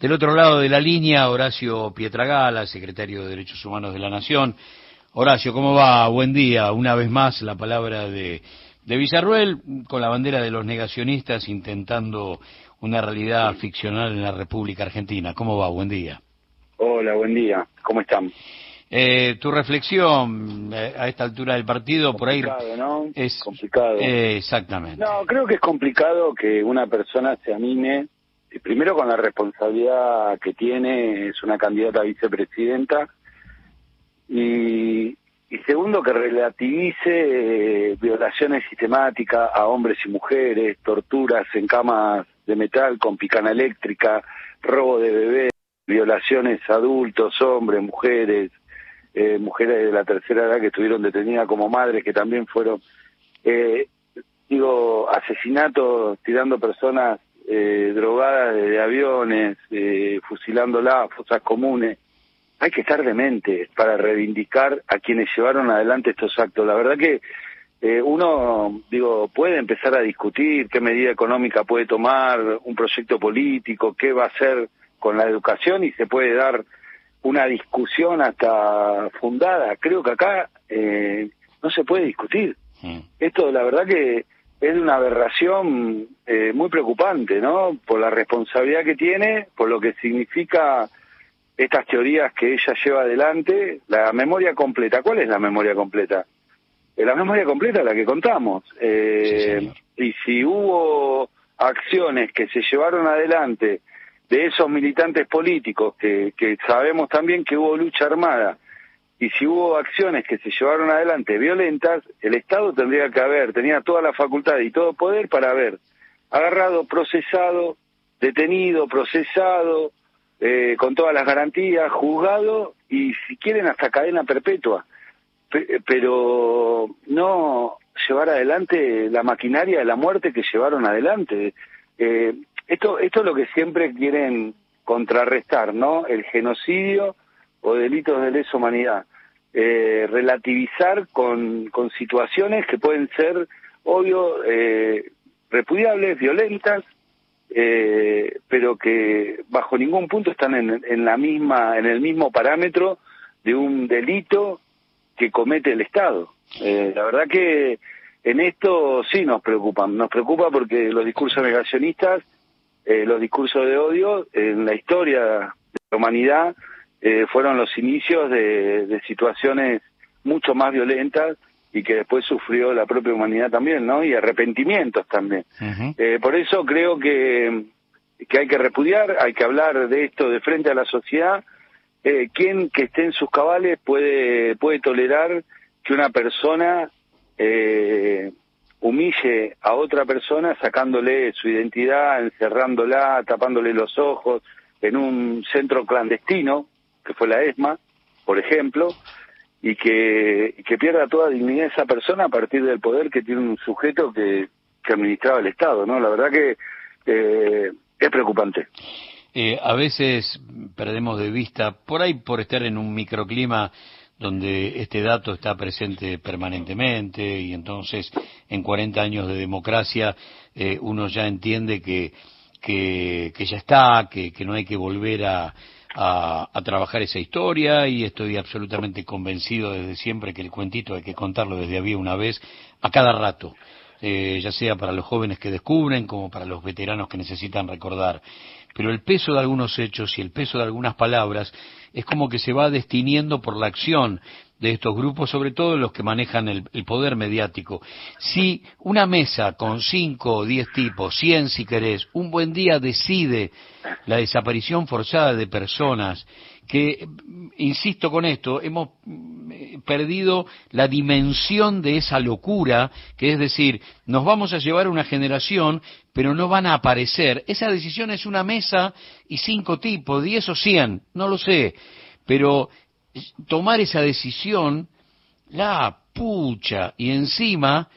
Del otro lado de la línea, Horacio Pietragala, secretario de Derechos Humanos de la Nación. Horacio, ¿cómo va? Buen día. Una vez más la palabra de, de Villarruel con la bandera de los negacionistas intentando una realidad ficcional en la República Argentina. ¿Cómo va? Buen día. Hola, buen día. ¿Cómo están? Eh, tu reflexión eh, a esta altura del partido por ahí ¿no? es complicado. Eh, exactamente. No, creo que es complicado que una persona se anime primero con la responsabilidad que tiene, es una candidata a vicepresidenta, y, segundo que relativice violaciones sistemáticas a hombres y mujeres, torturas en camas de metal con picana eléctrica, robo de bebés, violaciones a adultos, hombres, mujeres, eh, mujeres de la tercera edad que estuvieron detenidas como madres, que también fueron, eh, digo, asesinatos tirando personas eh, drogadas de aviones, eh, fusilándolas, fosas comunes. Hay que estar demente para reivindicar a quienes llevaron adelante estos actos. La verdad que eh, uno, digo, puede empezar a discutir qué medida económica puede tomar un proyecto político, qué va a hacer con la educación y se puede dar una discusión hasta fundada. Creo que acá eh, no se puede discutir. Esto, la verdad que es una aberración eh, muy preocupante, ¿no? Por la responsabilidad que tiene, por lo que significa estas teorías que ella lleva adelante, la memoria completa. ¿Cuál es la memoria completa? Eh, la memoria completa es la que contamos. Eh, y si hubo acciones que se llevaron adelante de esos militantes políticos, que, que sabemos también que hubo lucha armada, y si hubo acciones que se llevaron adelante violentas, el Estado tendría que haber, tenía toda la facultad y todo poder para haber agarrado, procesado, detenido, procesado, eh, con todas las garantías, juzgado y si quieren hasta cadena perpetua, pero no llevar adelante la maquinaria de la muerte que llevaron adelante. Eh, esto, esto es lo que siempre quieren contrarrestar, ¿no? El genocidio o delitos de lesa humanidad. Eh, relativizar con, con situaciones que pueden ser, obvio, eh, repudiables, violentas, eh, pero que bajo ningún punto están en, en, la misma, en el mismo parámetro de un delito que comete el Estado. Eh, la verdad que en esto sí nos preocupan, nos preocupa porque los discursos negacionistas, eh, los discursos de odio en la historia de la humanidad eh, fueron los inicios de, de, situaciones mucho más violentas y que después sufrió la propia humanidad también, ¿no? Y arrepentimientos también. Uh -huh. eh, por eso creo que, que hay que repudiar, hay que hablar de esto de frente a la sociedad. Eh, ¿Quién que esté en sus cabales puede, puede tolerar que una persona eh, humille a otra persona sacándole su identidad, encerrándola, tapándole los ojos en un centro clandestino, que fue la ESMA, por ejemplo, y que, que pierda toda dignidad esa persona a partir del poder que tiene un sujeto que, que administraba el Estado, ¿no? La verdad que eh, es preocupante. Eh, a veces perdemos de vista, por ahí por estar en un microclima donde este dato está presente permanentemente y entonces en 40 años de democracia eh, uno ya entiende que, que, que ya está, que, que no hay que volver a, a, a, trabajar esa historia y estoy absolutamente convencido desde siempre que el cuentito hay que contarlo desde había una vez a cada rato. Eh, ya sea para los jóvenes que descubren como para los veteranos que necesitan recordar. Pero el peso de algunos hechos y el peso de algunas palabras es como que se va destiniendo por la acción de estos grupos, sobre todo los que manejan el, poder mediático. Si una mesa con cinco o diez tipos, cien si querés, un buen día decide la desaparición forzada de personas, que, insisto con esto, hemos perdido la dimensión de esa locura, que es decir, nos vamos a llevar una generación, pero no van a aparecer. Esa decisión es una mesa y cinco tipos, diez o cien, no lo sé, pero tomar esa decisión, la pucha, y encima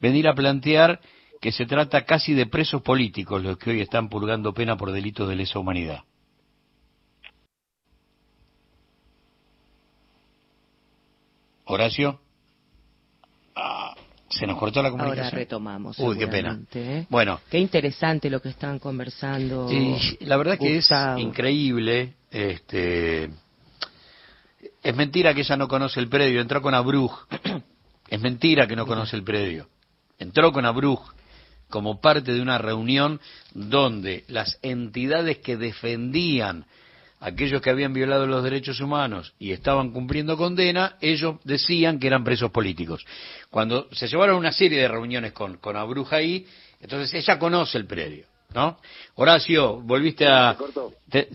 venir a plantear que se trata casi de presos políticos los que hoy están purgando pena por delitos de lesa humanidad. Horacio. Ah, Se nos cortó la comunicación. Ahora retomamos. Uy, qué pena. ¿eh? Bueno. Qué interesante lo que están conversando. Y la verdad que es increíble. Este, es mentira que ella no conoce el predio. Entró con Abruj. es mentira que no conoce el predio. Entró con Abruj como parte de una reunión donde las entidades que defendían aquellos que habían violado los derechos humanos y estaban cumpliendo condena, ellos decían que eran presos políticos. Cuando se llevaron una serie de reuniones con, con Abruja ahí, entonces ella conoce el predio, ¿no? Horacio, volviste a...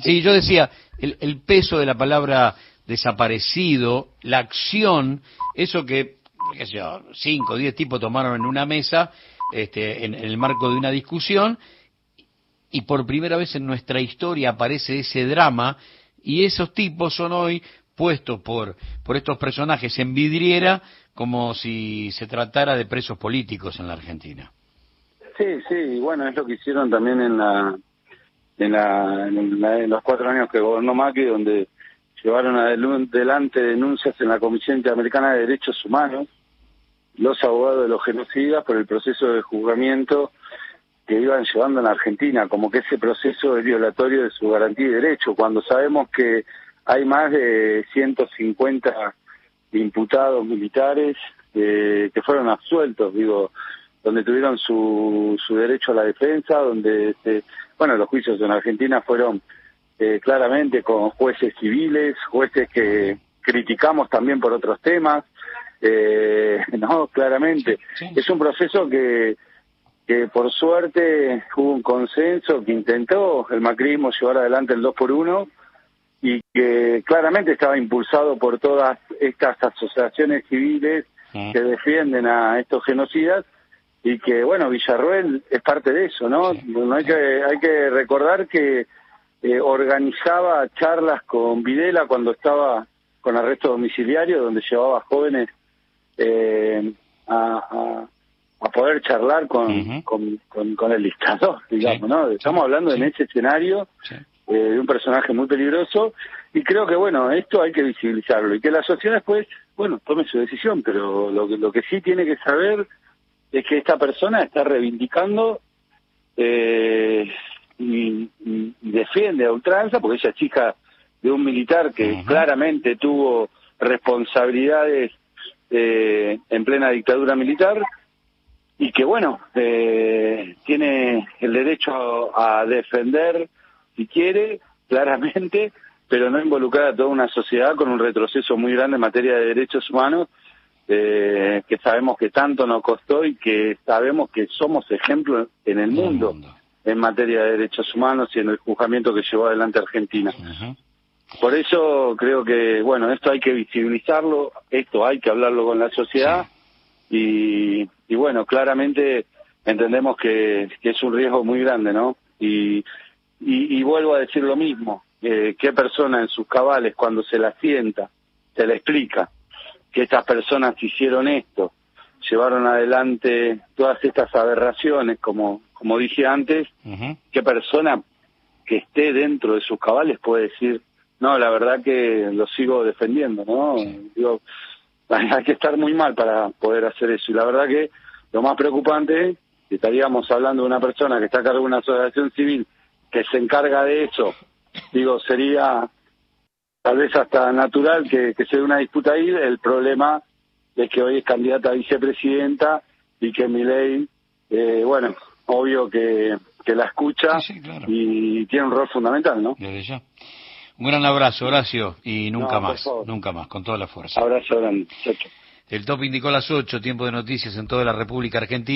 sí, yo decía, el, el peso de la palabra desaparecido, la acción, eso que, cinco o diez tipos tomaron en una mesa, este, en el marco de una discusión, y por primera vez en nuestra historia aparece ese drama y esos tipos son hoy puestos por, por estos personajes en vidriera como si se tratara de presos políticos en la Argentina. Sí, sí, bueno, es lo que hicieron también en la en, la, en, los cuatro años que gobernó Macri, donde llevaron adelante denuncias en la Comisión Interamericana de Derechos Humanos, los abogados de los genocidas por el proceso de juzgamiento que iban llevando en Argentina, como que ese proceso es violatorio de su garantía y derecho, cuando sabemos que hay más de 150 imputados militares eh, que fueron absueltos, digo, donde tuvieron su, su derecho a la defensa, donde, este, bueno, los juicios en Argentina fueron eh, claramente con jueces civiles, jueces que criticamos también por otros temas, eh, no, claramente. Es un proceso que que por suerte hubo un consenso que intentó el macrismo llevar adelante el 2 por 1 y que claramente estaba impulsado por todas estas asociaciones civiles que defienden a estos genocidas y que bueno Villarruel es parte de eso no, no hay que hay que recordar que eh, organizaba charlas con Videla cuando estaba con arresto domiciliario donde llevaba jóvenes eh, a a poder charlar con, con, el dictador, digamos, ¿no? Estamos hablando en ese escenario eh, de un personaje muy peligroso y creo que, bueno, esto hay que visibilizarlo y que la sociedad después, bueno, tome su decisión, pero lo que, lo que sí tiene que saber es que esta persona está reivindicando eh, y, defiende a ultranza, porque ella es chica de un militar que claramente tuvo responsabilidades eh, en plena dictadura militar y que bueno, eh, tiene el derecho a defender si quiere, claramente, pero no involucrar a toda una sociedad con un retroceso muy grande en materia de derechos humanos, eh, que sabemos que tanto nos costó y que sabemos que somos ejemplo en el mundo, en materia de derechos humanos y en el juzgamiento que llevó adelante Argentina. Por eso creo que, bueno, esto hay que visibilizarlo, esto hay que hablarlo con la sociedad y, y bueno, claramente entendemos que, es un riesgo muy grande, ¿no? Y, y, vuelvo a decir lo mismo, eh, qué persona en sus cabales cuando se la sienta, se le explica que estas personas hicieron esto, llevaron adelante todas estas aberraciones, como, como dije antes, qué persona que esté dentro de sus cabales puede decir, no, la verdad que lo sigo defendiendo, ¿no? Digo, hay que estar muy mal para poder hacer eso. Y la verdad que lo más preocupante que estaríamos hablando de una persona que está a cargo de una asociación civil que se encarga de eso. Digo, sería tal vez hasta natural que, se dé una disputa ahí. El problema es que hoy es candidata a vicepresidenta y que mi ley, eh, bueno, obvio que, que la escucha y tiene un rol fundamental, ¿no? Un gran abrazo, Horacio, y nunca más, nunca más, con toda la fuerza. Abrazo grande. El top indicó las 8, tiempo de noticias en toda la República Argentina.